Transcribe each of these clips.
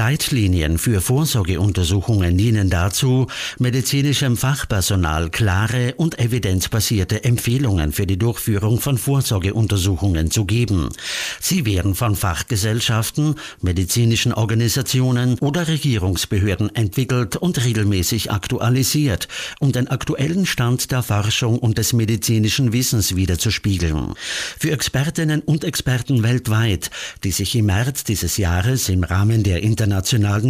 Leitlinien für Vorsorgeuntersuchungen dienen dazu, medizinischem Fachpersonal klare und evidenzbasierte Empfehlungen für die Durchführung von Vorsorgeuntersuchungen zu geben. Sie werden von Fachgesellschaften, medizinischen Organisationen oder Regierungsbehörden entwickelt und regelmäßig aktualisiert, um den aktuellen Stand der Forschung und des medizinischen Wissens wiederzuspiegeln. Für Expertinnen und Experten weltweit, die sich im März dieses Jahres im Rahmen der internationalen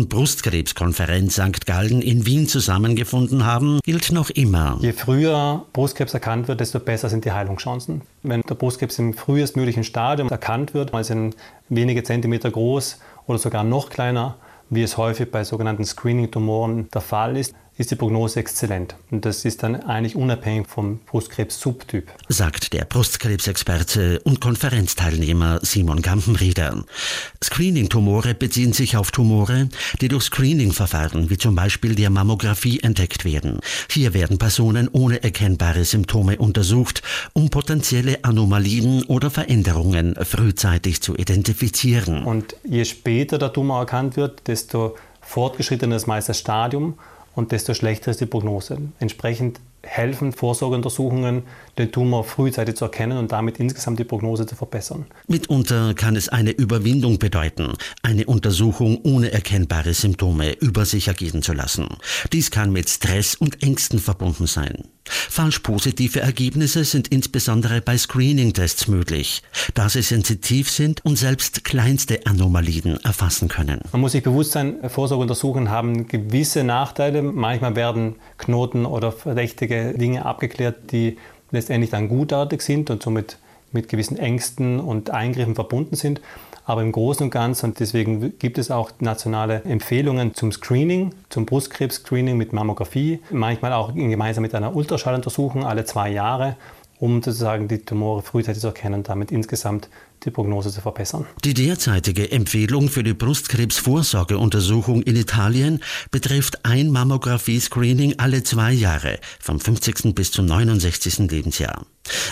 Brustkrebskonferenz St. Gallen in Wien zusammengefunden haben, gilt noch immer. Je früher Brustkrebs erkannt wird, desto besser sind die Heilungschancen. Wenn der Brustkrebs im frühestmöglichen Stadium erkannt wird, also in wenige Zentimeter groß oder sogar noch kleiner, wie es häufig bei sogenannten Screening-Tumoren der Fall ist, ist die Prognose exzellent. Und das ist dann eigentlich unabhängig vom Brustkrebs-Subtyp. Sagt der Brustkrebsexperte und Konferenzteilnehmer Simon Gampenrieder. Screening-Tumore beziehen sich auf Tumore, die durch Screening-Verfahren wie zum Beispiel der Mammographie entdeckt werden. Hier werden Personen ohne erkennbare Symptome untersucht, um potenzielle Anomalien oder Veränderungen frühzeitig zu identifizieren. Und je später der Tumor erkannt wird, desto fortgeschrittener ist meist das Stadium und desto schlechter ist die Prognose. Entsprechend helfen Vorsorgeuntersuchungen, den Tumor frühzeitig zu erkennen und damit insgesamt die Prognose zu verbessern. Mitunter kann es eine Überwindung bedeuten, eine Untersuchung ohne erkennbare Symptome über sich ergehen zu lassen. Dies kann mit Stress und Ängsten verbunden sein. Falsch positive Ergebnisse sind insbesondere bei Screening-Tests möglich, da sie sensitiv sind und selbst kleinste Anomalien erfassen können. Man muss sich bewusst sein, Vorsorgeuntersuchungen haben gewisse Nachteile. Manchmal werden Knoten oder verdächtige Dinge abgeklärt, die letztendlich dann gutartig sind und somit mit gewissen Ängsten und Eingriffen verbunden sind. Aber im Großen und Ganzen, und deswegen gibt es auch nationale Empfehlungen zum Screening, zum Brustkrebs-Screening mit Mammographie, manchmal auch gemeinsam mit einer Ultraschalluntersuchung alle zwei Jahre, um sozusagen die Tumore frühzeitig zu erkennen und damit insgesamt die Prognose zu verbessern. Die derzeitige Empfehlung für die Brustkrebsvorsorgeuntersuchung in Italien betrifft ein Mammographie-Screening alle zwei Jahre, vom 50. bis zum 69. Lebensjahr.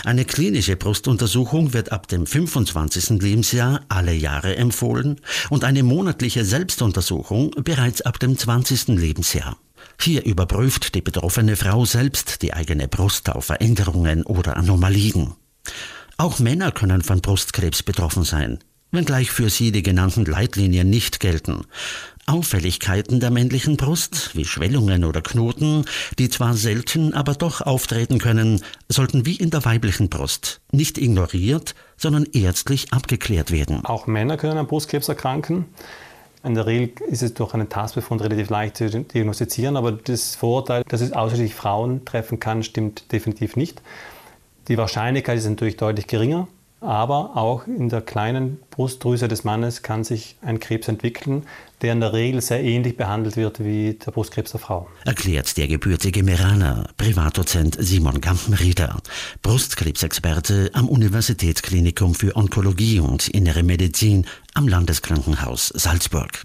Eine klinische Brustuntersuchung wird ab dem 25. Lebensjahr alle Jahre empfohlen und eine monatliche Selbstuntersuchung bereits ab dem 20. Lebensjahr. Hier überprüft die betroffene Frau selbst die eigene Brust auf Veränderungen oder Anomalien. Auch Männer können von Brustkrebs betroffen sein, wenngleich für sie die genannten Leitlinien nicht gelten. Auffälligkeiten der männlichen Brust, wie Schwellungen oder Knoten, die zwar selten, aber doch auftreten können, sollten wie in der weiblichen Brust nicht ignoriert, sondern ärztlich abgeklärt werden. Auch Männer können an Brustkrebs erkranken. In der Regel ist es durch einen Tastbefund relativ leicht zu diagnostizieren, aber das Vorurteil, dass es ausschließlich Frauen treffen kann, stimmt definitiv nicht. Die Wahrscheinlichkeit ist natürlich deutlich geringer, aber auch in der kleinen Brustdrüse des Mannes kann sich ein Krebs entwickeln, der in der Regel sehr ähnlich behandelt wird wie der Brustkrebs der Frau. Erklärt der gebürtige Meraner, Privatdozent Simon Gampenrieder, Brustkrebsexperte am Universitätsklinikum für Onkologie und Innere Medizin am Landeskrankenhaus Salzburg.